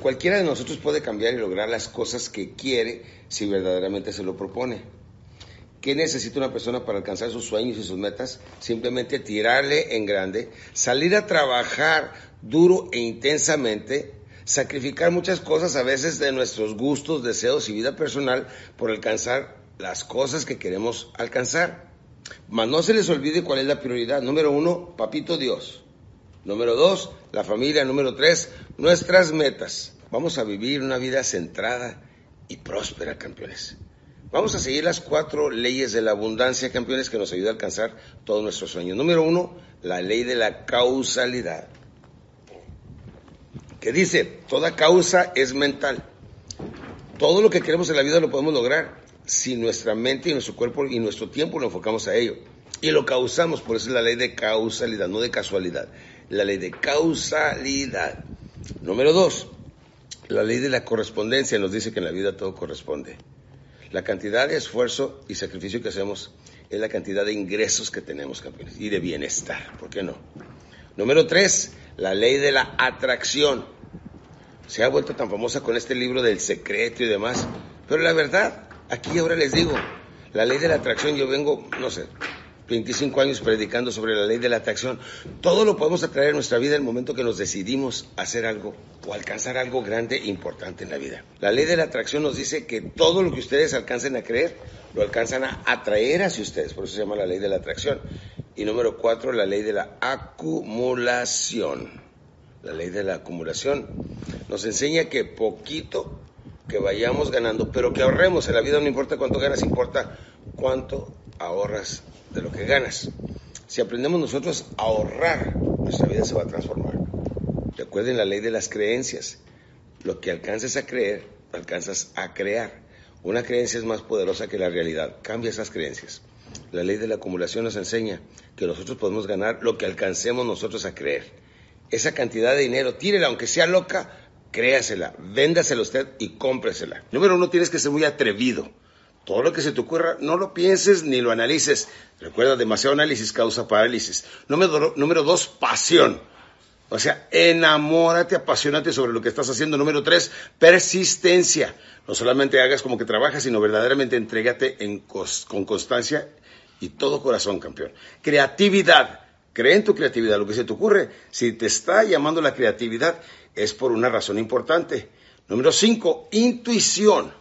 Cualquiera de nosotros puede cambiar y lograr las cosas que quiere si verdaderamente se lo propone. ¿Qué necesita una persona para alcanzar sus sueños y sus metas? Simplemente tirarle en grande, salir a trabajar duro e intensamente, sacrificar muchas cosas a veces de nuestros gustos, deseos y vida personal por alcanzar las cosas que queremos alcanzar. Mas no se les olvide cuál es la prioridad. Número uno, papito Dios. Número dos, la familia. Número tres, nuestras metas. Vamos a vivir una vida centrada y próspera, campeones. Vamos a seguir las cuatro leyes de la abundancia, campeones, que nos ayuda a alcanzar todos nuestros sueños. Número uno, la ley de la causalidad. Que dice, toda causa es mental. Todo lo que queremos en la vida lo podemos lograr si nuestra mente y nuestro cuerpo y nuestro tiempo lo enfocamos a ello. Y lo causamos, por eso es la ley de causalidad, no de casualidad. La ley de causalidad. Número dos, la ley de la correspondencia nos dice que en la vida todo corresponde. La cantidad de esfuerzo y sacrificio que hacemos es la cantidad de ingresos que tenemos, campeones, y de bienestar, ¿por qué no? Número tres, la ley de la atracción. Se ha vuelto tan famosa con este libro del secreto y demás, pero la verdad, aquí ahora les digo, la ley de la atracción, yo vengo, no sé, 25 años predicando sobre la ley de la atracción. Todo lo podemos atraer en nuestra vida en el momento que nos decidimos hacer algo o alcanzar algo grande e importante en la vida. La ley de la atracción nos dice que todo lo que ustedes alcancen a creer, lo alcanzan a atraer hacia ustedes. Por eso se llama la ley de la atracción. Y número cuatro, la ley de la acumulación. La ley de la acumulación nos enseña que poquito que vayamos ganando, pero que ahorremos. En la vida no importa cuánto ganas, importa cuánto ahorras de lo que ganas. Si aprendemos nosotros a ahorrar, nuestra vida se va a transformar. Recuerden la ley de las creencias. Lo que alcances a creer, alcanzas a crear. Una creencia es más poderosa que la realidad. Cambia esas creencias. La ley de la acumulación nos enseña que nosotros podemos ganar lo que alcancemos nosotros a creer. Esa cantidad de dinero, tírela, aunque sea loca, créasela, véndasela usted y cómpresela. Número uno, tienes que ser muy atrevido. Todo lo que se te ocurra, no lo pienses ni lo analices. Recuerda, demasiado análisis causa parálisis. Número, dos, pasión. O sea, enamórate, apasionate sobre lo que estás haciendo. Número tres, persistencia. No solamente hagas como que trabajas, sino verdaderamente entrégate en con constancia y todo corazón, campeón. Creatividad. Cree en tu creatividad, lo que se te ocurre. Si te está llamando la creatividad, es por una razón importante. Número cinco, intuición.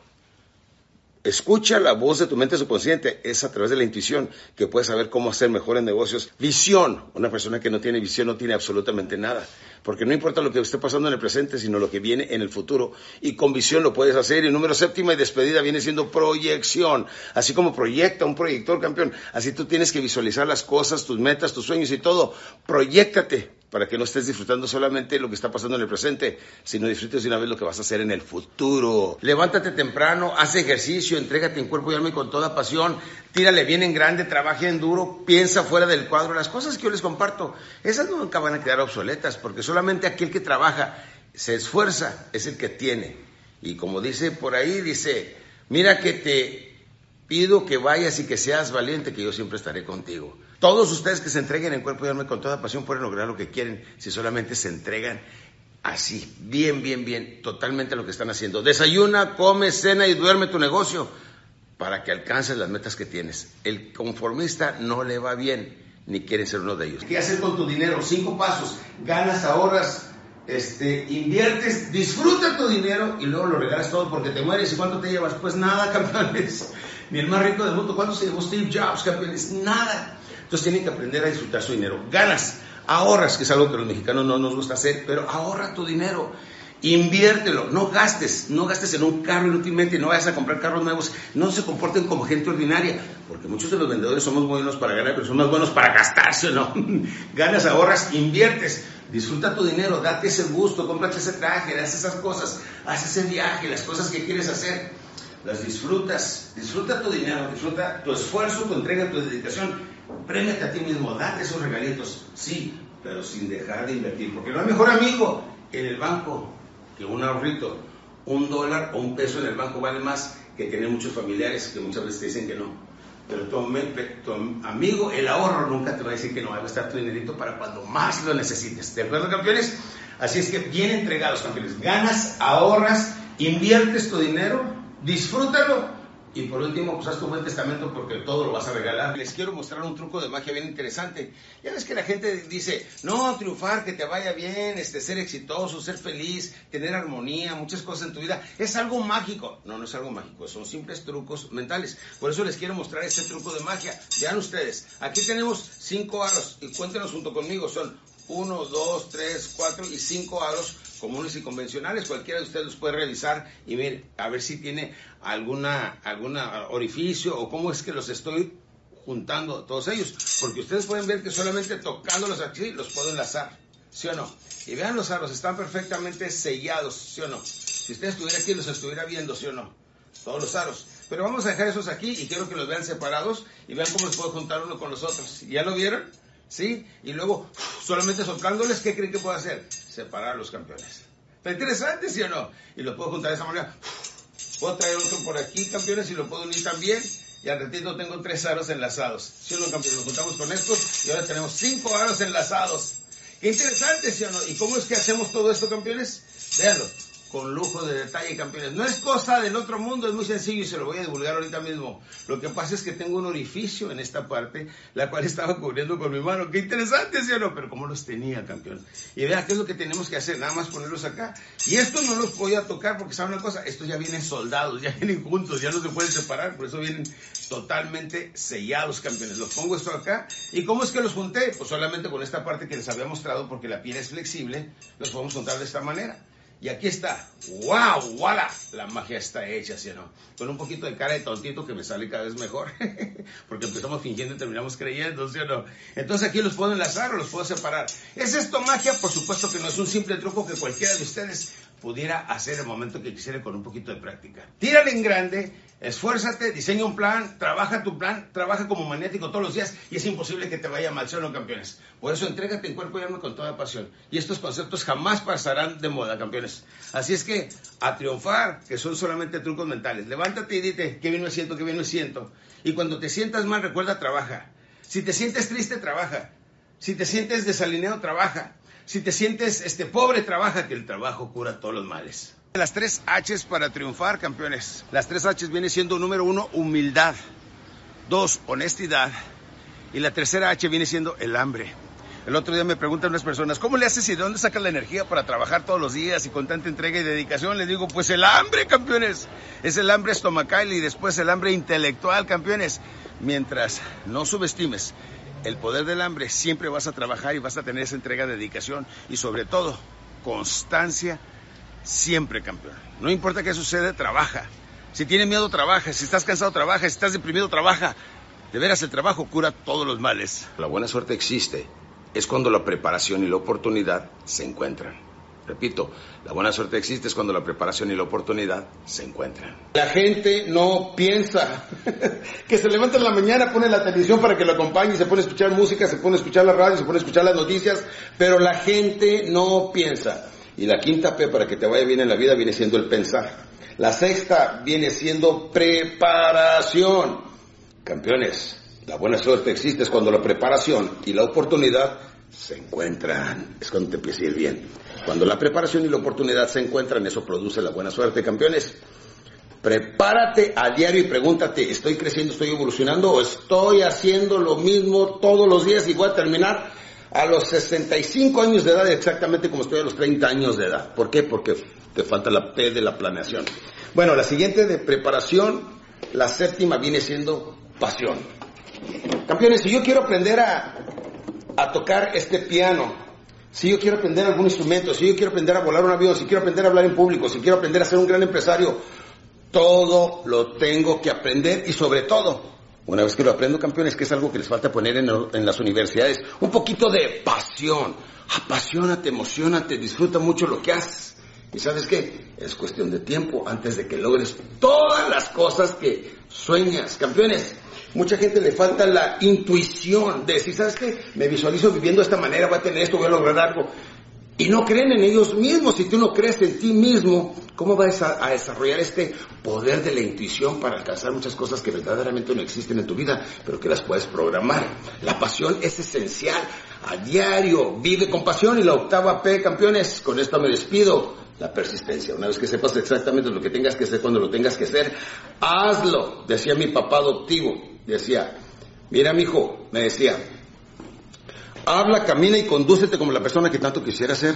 Escucha la voz de tu mente subconsciente. Es a través de la intuición que puedes saber cómo hacer mejor en negocios. Visión. Una persona que no tiene visión no tiene absolutamente nada. Porque no importa lo que esté pasando en el presente, sino lo que viene en el futuro. Y con visión lo puedes hacer. Y número séptima y despedida viene siendo proyección. Así como proyecta un proyector campeón. Así tú tienes que visualizar las cosas, tus metas, tus sueños y todo. Proyectate para que no estés disfrutando solamente lo que está pasando en el presente, sino disfrutes de una vez lo que vas a hacer en el futuro. Levántate temprano, haz ejercicio, entrégate en cuerpo y alma con toda pasión, tírale bien en grande, trabaja en duro, piensa fuera del cuadro. Las cosas que yo les comparto, esas nunca van a quedar obsoletas, porque solamente aquel que trabaja, se esfuerza, es el que tiene. Y como dice por ahí, dice, mira que te pido que vayas y que seas valiente, que yo siempre estaré contigo. Todos ustedes que se entreguen en cuerpo y alma con toda pasión pueden lograr lo que quieren si solamente se entregan así, bien, bien, bien, totalmente lo que están haciendo. Desayuna, come, cena y duerme tu negocio para que alcances las metas que tienes. El conformista no le va bien, ni quiere ser uno de ellos. ¿Qué hacer con tu dinero? Cinco pasos. Ganas, ahorras, este, inviertes, disfruta tu dinero y luego lo regalas todo porque te mueres. ¿Y cuánto te llevas? Pues nada, campeones. Ni el más rico del mundo. ¿Cuánto se llevó Steve Jobs, campeones? Nada. Entonces tienen que aprender a disfrutar su dinero. Ganas, ahorras, que es algo que los mexicanos no nos gusta hacer, pero ahorra tu dinero. Inviértelo, no gastes, no gastes en un carro inútilmente, no vayas a comprar carros nuevos, no se comporten como gente ordinaria, porque muchos de los vendedores somos buenos para ganar, pero son más buenos para gastarse, ¿no? Ganas, ahorras, inviertes, disfruta tu dinero, date ese gusto, cómprate ese traje, haz esas cosas, haz ese viaje, las cosas que quieres hacer, las disfrutas, disfruta tu dinero, disfruta tu esfuerzo, tu entrega, tu dedicación, Prémete a ti mismo, date esos regalitos, sí, pero sin dejar de invertir, porque no hay mejor amigo en el banco que un ahorrito. Un dólar o un peso en el banco vale más que tener muchos familiares que muchas veces te dicen que no. Pero tu, amigo, el ahorro, nunca te va a decir que no va a gastar tu dinerito para cuando más lo necesites. ¿De acuerdo, campeones? Así es que bien entregados, campeones. Ganas, ahorras, inviertes tu dinero, disfrútalo y por último, pues haz tu buen testamento porque todo lo vas a regalar. Les quiero mostrar un truco de magia bien interesante. Ya ves que la gente dice, no, triunfar, que te vaya bien, este, ser exitoso, ser feliz, tener armonía, muchas cosas en tu vida. Es algo mágico. No, no es algo mágico, son simples trucos mentales. Por eso les quiero mostrar este truco de magia. Vean ustedes, aquí tenemos cinco aros y cuéntenos junto conmigo, son uno, dos, tres, cuatro y cinco aros comunes y convencionales. Cualquiera de ustedes los puede revisar y ver a ver si tiene alguna, alguna orificio o cómo es que los estoy juntando todos ellos. Porque ustedes pueden ver que solamente tocándolos aquí los puedo enlazar. ¿Sí o no? Y vean los aros, están perfectamente sellados, ¿sí o no? Si usted estuviera aquí, los estuviera viendo, ¿sí o no? Todos los aros. Pero vamos a dejar esos aquí y quiero que los vean separados y vean cómo los puedo juntar uno con los otros. ¿Ya lo vieron? ¿Sí? Y luego, solamente soltándoles, ¿qué creen que puedo hacer? Separar a los campeones. ¿Está interesante, sí o no? Y lo puedo juntar de esa manera. Puedo traer otro por aquí, campeones, y lo puedo unir también. Y al ratito tengo tres aros enlazados. ¿Sí o campeones? Lo juntamos con estos y ahora tenemos cinco aros enlazados. Qué interesante, ¿sí o no? ¿Y cómo es que hacemos todo esto, campeones? Véanlo con lujo de detalle, campeones. No es cosa del otro mundo, es muy sencillo y se lo voy a divulgar ahorita mismo. Lo que pasa es que tengo un orificio en esta parte, la cual estaba cubriendo con mi mano. Qué interesante, ¿sí o no? Pero ¿cómo los tenía, campeón? Y vea qué es lo que tenemos que hacer, nada más ponerlos acá. Y esto no los voy a tocar porque, ¿saben una cosa? Estos ya vienen soldados, ya vienen juntos, ya no se pueden separar, por eso vienen totalmente sellados, campeones. Los pongo esto acá. ¿Y cómo es que los junté? Pues solamente con esta parte que les había mostrado, porque la piel es flexible, los podemos juntar de esta manera. Y aquí está. ¡Wow! ¡Wala! La magia está hecha, ¿sí o no? Con un poquito de cara de tontito que me sale cada vez mejor. Porque empezamos fingiendo y terminamos creyendo, ¿sí o no? Entonces aquí los puedo enlazar o los puedo separar. ¿Es esto magia? Por supuesto que no es un simple truco que cualquiera de ustedes pudiera hacer el momento que quisiera con un poquito de práctica. Tírale en grande, esfuérzate, diseña un plan, trabaja tu plan, trabaja como magnético todos los días y es imposible que te vaya mal, ¿sí no, campeones? Por eso entrégate en cuerpo y alma con toda pasión. Y estos conceptos jamás pasarán de moda, campeones. Así es que a triunfar, que son solamente trucos mentales. Levántate y dite, qué bien me siento, qué bien me siento. Y cuando te sientas mal, recuerda, trabaja. Si te sientes triste, trabaja. Si te sientes desalineado, trabaja. Si te sientes este, pobre, trabaja, que el trabajo cura todos los males. Las tres H's para triunfar, campeones. Las tres H's viene siendo número uno, humildad. Dos, honestidad. Y la tercera H viene siendo el hambre. El otro día me preguntan unas personas, ¿cómo le haces y de dónde sacas la energía para trabajar todos los días y con tanta entrega y dedicación? Les digo, pues el hambre, campeones. Es el hambre estomacal y después el hambre intelectual, campeones. Mientras no subestimes el poder del hambre, siempre vas a trabajar y vas a tener esa entrega de dedicación y sobre todo constancia siempre, campeón. No importa qué sucede, trabaja. Si tienes miedo, trabaja. Si estás cansado, trabaja. Si estás deprimido, trabaja. De veras, el trabajo cura todos los males. La buena suerte existe es cuando la preparación y la oportunidad se encuentran. Repito, la buena suerte existe es cuando la preparación y la oportunidad se encuentran. La gente no piensa. que se levanta en la mañana, pone la televisión para que lo acompañe, se pone a escuchar música, se pone a escuchar la radio, se pone a escuchar las noticias, pero la gente no piensa. Y la quinta P para que te vaya bien en la vida viene siendo el pensar. La sexta viene siendo preparación. Campeones, la buena suerte existe es cuando la preparación y la oportunidad se encuentran. Es cuando te empieza a bien. Cuando la preparación y la oportunidad se encuentran, eso produce la buena suerte, campeones. Prepárate a diario y pregúntate, ¿estoy creciendo, estoy evolucionando o estoy haciendo lo mismo todos los días y voy a terminar a los 65 años de edad exactamente como estoy a los 30 años de edad? ¿Por qué? Porque te falta la P de la planeación. Bueno, la siguiente de preparación, la séptima viene siendo pasión. Campeones, si yo quiero aprender a, a tocar este piano, si yo quiero aprender algún instrumento, si yo quiero aprender a volar un avión, si quiero aprender a hablar en público, si quiero aprender a ser un gran empresario, todo lo tengo que aprender y sobre todo, una vez que lo aprendo, campeones, que es algo que les falta poner en, en las universidades, un poquito de pasión. Apasionate, emocionate, disfruta mucho lo que haces. ¿Y sabes qué? Es cuestión de tiempo antes de que logres todas las cosas que sueñas. Campeones, Mucha gente le falta la intuición de decir, ¿sabes qué? Me visualizo viviendo de esta manera, voy a tener esto, voy a lograr algo. Y no creen en ellos mismos. Si tú no crees en ti mismo, ¿cómo vas a, desarrollar este poder de la intuición para alcanzar muchas cosas que verdaderamente no existen en tu vida, pero que las puedes programar? La pasión es esencial. A diario, vive con pasión. Y la octava P, campeones, con esto me despido. La persistencia. Una vez que sepas exactamente lo que tengas que hacer cuando lo tengas que hacer, hazlo. Decía mi papá adoptivo decía, mira mi hijo, me decía, habla, camina y condúcete como la persona que tanto quisiera ser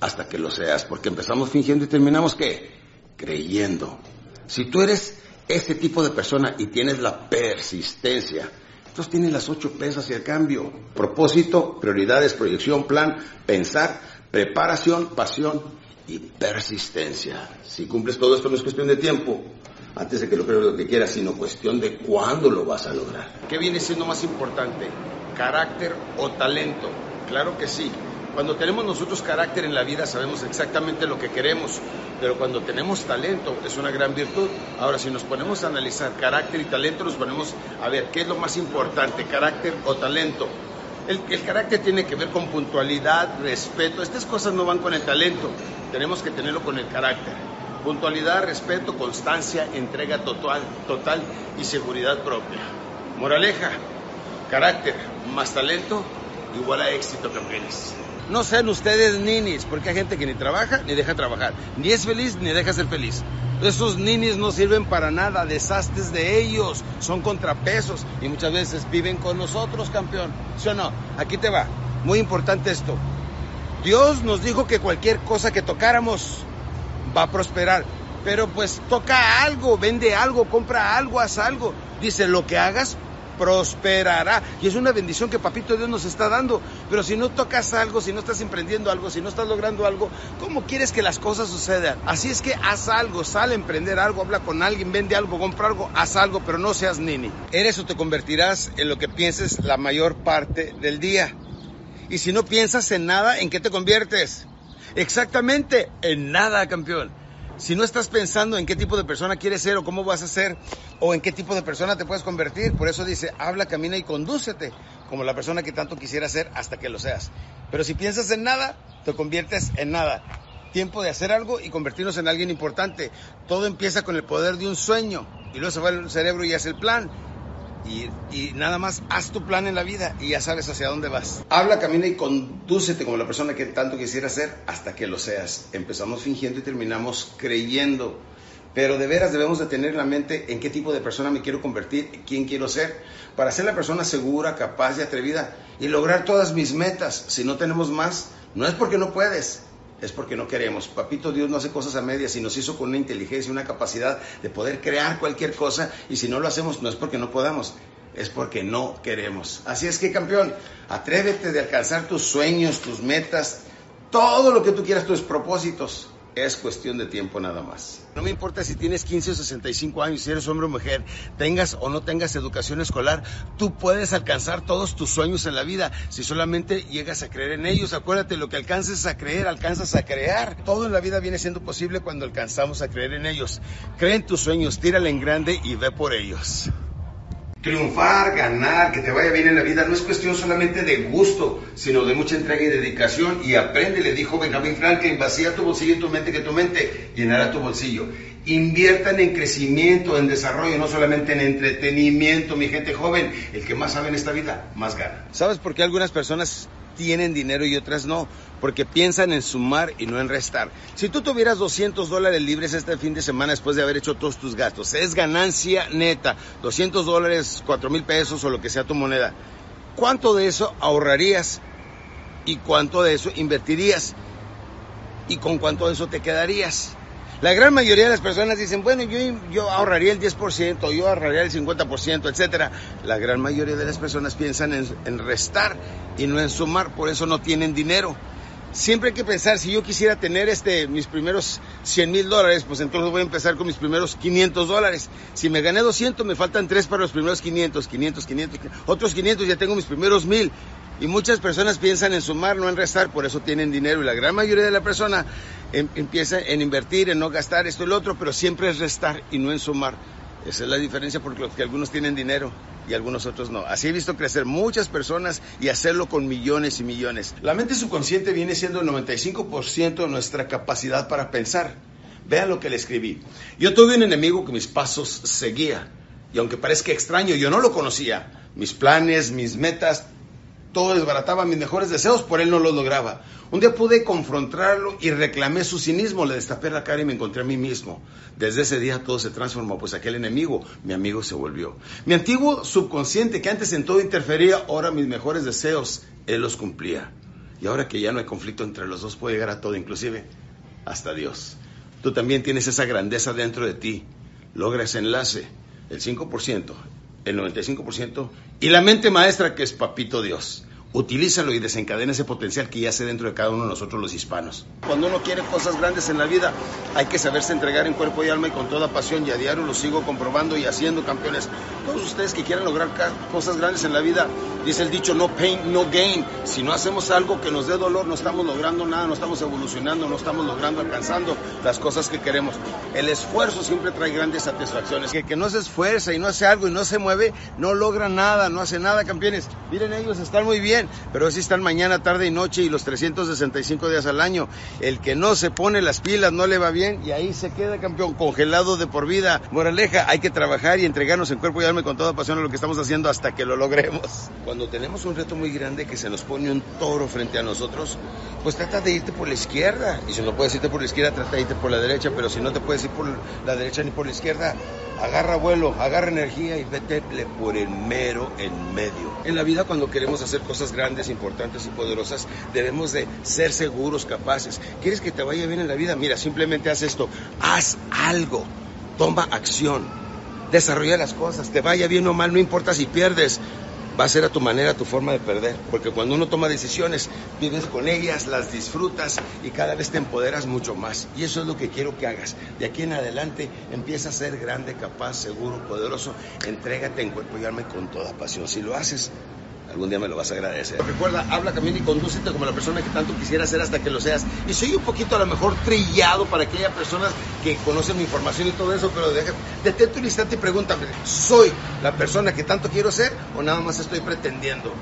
hasta que lo seas, porque empezamos fingiendo y terminamos qué? Creyendo. Si tú eres ese tipo de persona y tienes la persistencia, entonces tienes las ocho pesas hacia el cambio. Propósito, prioridades, proyección, plan, pensar, preparación, pasión y persistencia. Si cumples todo esto no es cuestión de tiempo, antes de que lo creas lo que quieras, sino cuestión de cuándo lo vas a lograr. ¿Qué viene siendo más importante? ¿Carácter o talento? Claro que sí. Cuando tenemos nosotros carácter en la vida sabemos exactamente lo que queremos, pero cuando tenemos talento es una gran virtud. Ahora, si nos ponemos a analizar carácter y talento, nos ponemos a ver qué es lo más importante, carácter o talento. El, el, carácter tiene que ver con puntualidad, respeto. Estas cosas no van con el talento, tenemos que tenerlo con el carácter. Puntualidad, respeto, constancia, entrega total, total y seguridad propia. Moraleja, carácter más talento igual a éxito, campeones. No sean ustedes ninis, porque hay gente que ni trabaja ni deja trabajar, ni es feliz ni deja ser feliz. Esos ninis no sirven para nada, desastres de ellos, son contrapesos y muchas veces viven con nosotros, campeón. ¿Sí o no? Aquí te va. Muy importante esto. Dios nos dijo que cualquier cosa que tocáramos va a prosperar. Pero pues toca algo, vende algo, compra algo, haz algo. Dice, lo que hagas prosperará. Y es una bendición que Papito Dios nos está dando. Pero si no tocas algo, si no estás emprendiendo algo, si no estás logrando algo, ¿cómo quieres que las cosas sucedan? Así es que haz algo, sale a emprender algo, habla con alguien, vende algo, compra algo, haz algo, pero no seas nini. Eres o te convertirás en lo que pienses la mayor parte del día. Y si no piensas en nada, ¿en qué te conviertes? Exactamente, en nada, campeón. Si no estás pensando en qué tipo de persona quieres ser o cómo vas a ser o en qué tipo de persona te puedes convertir, por eso dice, habla, camina y condúcete como la persona que tanto quisiera ser hasta que lo seas. Pero si piensas en nada, te conviertes en nada. Tiempo de hacer algo y convertirnos en alguien importante. Todo empieza con el poder de un sueño y luego se va el cerebro y hace el plan y, nada más haz tu plan en la vida y ya sabes hacia dónde vas. Habla, camina y condúcete como la persona que tanto quisiera ser hasta que lo seas. Empezamos fingiendo y terminamos creyendo. Pero de veras debemos de tener en la mente en qué tipo de persona me quiero convertir, quién quiero ser, para ser la persona segura, capaz y atrevida y lograr todas mis metas. Si no tenemos más, no es porque no puedes, es porque no queremos. Papito Dios no hace cosas a medias y nos hizo con una inteligencia una capacidad de poder crear cualquier cosa y si no lo hacemos no es porque no podamos, es porque no queremos. Así es que campeón, atrévete de alcanzar tus sueños, tus metas, todo lo que tú quieras, tus propósitos. Es cuestión de tiempo nada más. No me importa si tienes 15 o 65 años, si eres hombre o mujer, tengas o no tengas educación escolar, tú puedes alcanzar todos tus sueños en la vida si solamente llegas a creer en ellos. Acuérdate, lo que alcances a creer, alcanzas a crear. Todo en la vida viene siendo posible cuando alcanzamos a creer en ellos. Cree en tus sueños, tírale en grande y ve por ellos. Triunfar, ganar, que te vaya bien en la vida no es cuestión solamente de gusto, sino de mucha entrega y dedicación. Y aprende, le dijo Benjamin Franklin, vacía tu bolsillo y tu mente, que tu mente llenará tu bolsillo. Inviertan en crecimiento, en desarrollo, no solamente en entretenimiento, mi gente joven. El que más sabe en esta vida, más gana. ¿Sabes por qué algunas personas tienen dinero y otras no, porque piensan en sumar y no en restar. Si tú tuvieras 200 dólares libres este fin de semana después de haber hecho todos tus gastos, es ganancia neta, 200 dólares, 4 mil pesos o lo que sea tu moneda. ¿Cuánto de eso ahorrarías y cuánto de eso invertirías? ¿Y con cuánto de eso te quedarías? La gran mayoría de las personas dicen, bueno, yo, yo ahorraría el 10%, yo ahorraría el 50%, etcétera. La gran mayoría de las personas piensan en, en restar y no en sumar, por eso no tienen dinero siempre hay que pensar, si yo quisiera tener este, mis primeros 100 mil dólares, pues entonces voy a empezar con mis primeros 500 dólares. Si me gané 200, me faltan 3 para los primeros 500, 500, 500, otros 500, ya tengo mis primeros 1000. Y muchas personas piensan en sumar, no en restar, por eso tienen dinero. Y la gran mayoría de la persona em, empieza en invertir, en no gastar esto y lo otro, pero siempre es restar y no en sumar. Esa es la diferencia porque algunos tienen dinero y algunos otros no. Así he visto crecer muchas personas y hacerlo con millones y millones. La mente subconsciente viene siendo el 95% de nuestra capacidad para pensar. Vean lo que le escribí. Yo tuve un enemigo que mis pasos seguía. Y aunque parezca extraño, yo no lo conocía. Mis planes, mis metas, todo desbarataba mis mejores deseos, por él no lo lograba. Un día pude confrontarlo y reclamé su cinismo, le destapé la cara y me encontré a mí mismo. Desde ese día todo se transformó, pues aquel enemigo, mi amigo se volvió. Mi antiguo subconsciente que antes en todo interfería, ahora mis mejores deseos, él los cumplía. Y ahora que ya no hay conflicto entre los dos, puede llegar a todo, inclusive hasta Dios. Tú también tienes esa grandeza dentro de ti. Logra ese enlace, el 5%, el 95% y la mente maestra que es Papito Dios utilízalo y desencadena ese potencial que yace dentro de cada uno de nosotros los hispanos. Cuando uno quiere cosas grandes en la vida, hay que saberse entregar en cuerpo y alma y con toda pasión y a diario lo sigo comprobando y haciendo campeones. Todos ustedes que quieran lograr cosas grandes en la vida, dice el dicho no pain, no gain. Si no hacemos algo que nos dé dolor, no estamos logrando nada, no estamos evolucionando, no estamos logrando, alcanzando las cosas que queremos. El esfuerzo siempre trae grandes satisfacciones. Que, que no se esfuerza y no hace algo y no se mueve, no logra nada, no hace nada, campeones. Miren, ellos están muy bien pero así están mañana, tarde y noche y los 365 días al año. El que no se pone las pilas no le va bien y ahí se queda campeón, congelado de por vida. Moraleja, hay que trabajar y entregarnos en cuerpo y alma con toda pasión a lo que estamos haciendo hasta que lo logremos. Cuando tenemos un reto muy grande que se nos pone un toro frente a nosotros, pues trata de irte por la izquierda. Y si no puedes irte por la izquierda, trata de irte por la derecha, pero si no te puedes ir por la derecha ni por la izquierda, agarra vuelo, agarra energía y vete por el mero en medio. En la vida cuando queremos hacer cosas grandes, importantes y poderosas, debemos de ser seguros, capaces. ¿Quieres que te vaya bien en la vida? Mira, simplemente haz esto, haz algo, toma acción, desarrolla las cosas, te vaya bien o mal, no importa si pierdes, va a ser a tu manera, tu forma de perder. Porque cuando uno toma decisiones, vives con ellas, las disfrutas y cada vez te empoderas mucho más. Y eso es lo que quiero que hagas. De aquí en adelante empieza a ser grande, capaz, seguro, poderoso. Entrégate en cuerpo y alma con toda pasión. Si lo haces, Algún día me lo vas a agradecer. Recuerda, habla, camina y condúcete como la persona que tanto quisiera ser hasta que lo seas. Y soy un poquito a lo mejor trillado para aquellas personas que conocen mi información y todo eso, pero deja, detente un instante y pregúntame, ¿soy la persona que tanto quiero ser o nada más estoy pretendiendo?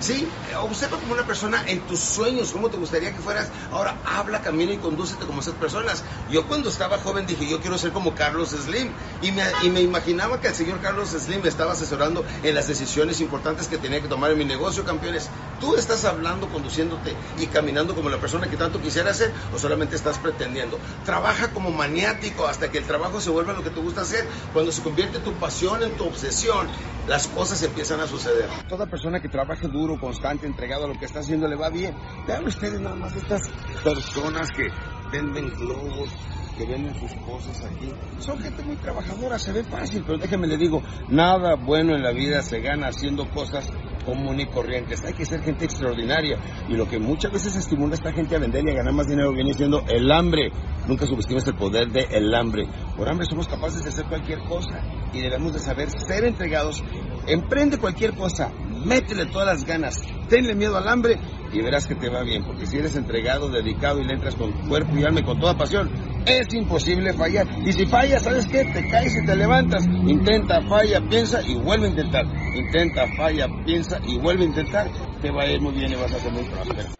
Sí, observa como una persona en tus sueños, cómo te gustaría que fueras. Ahora habla, camina y condúcete como esas personas. Yo cuando estaba joven dije, yo quiero ser como Carlos Slim. Y me, y me imaginaba que el señor Carlos Slim me estaba asesorando en las decisiones importantes que tenía que tomar en mi negocio, campeones. ¿Tú estás hablando, conduciéndote y caminando como la persona que tanto quisiera ser o solamente estás pretendiendo? Trabaja como maniático hasta que el trabajo se vuelva lo que te gusta hacer. Cuando se convierte tu pasión en tu obsesión, las cosas empiezan a suceder. Toda persona que trabaje duro, constante, entregado a lo que está haciendo, le va bien. Vean ustedes nada más estas personas que venden globos, que venden sus cosas aquí. Son gente muy trabajadora, se ve fácil, pero déjenme le digo, nada bueno en la vida se gana haciendo cosas común y corriente. Hay que ser gente extraordinaria. Y lo que muchas veces estimula a esta gente a vender y a ganar más dinero viene siendo el hambre. Nunca subestimes el poder del el hambre. Por hambre somos capaces de hacer cualquier cosa y debemos de saber ser entregados. Emprende cualquier cosa, métele todas las ganas, tenle miedo al hambre y verás que te va bien, porque si eres entregado, dedicado y le entras con cuerpo y alma y con toda pasión, es imposible fallar. Y si fallas, ¿sabes qué? Te caes y te levantas. Intenta, falla, piensa y vuelve a intentar. Intenta, falla, piensa y vuelve a intentar. Te va a ir muy bien y vas a ser muy próspero.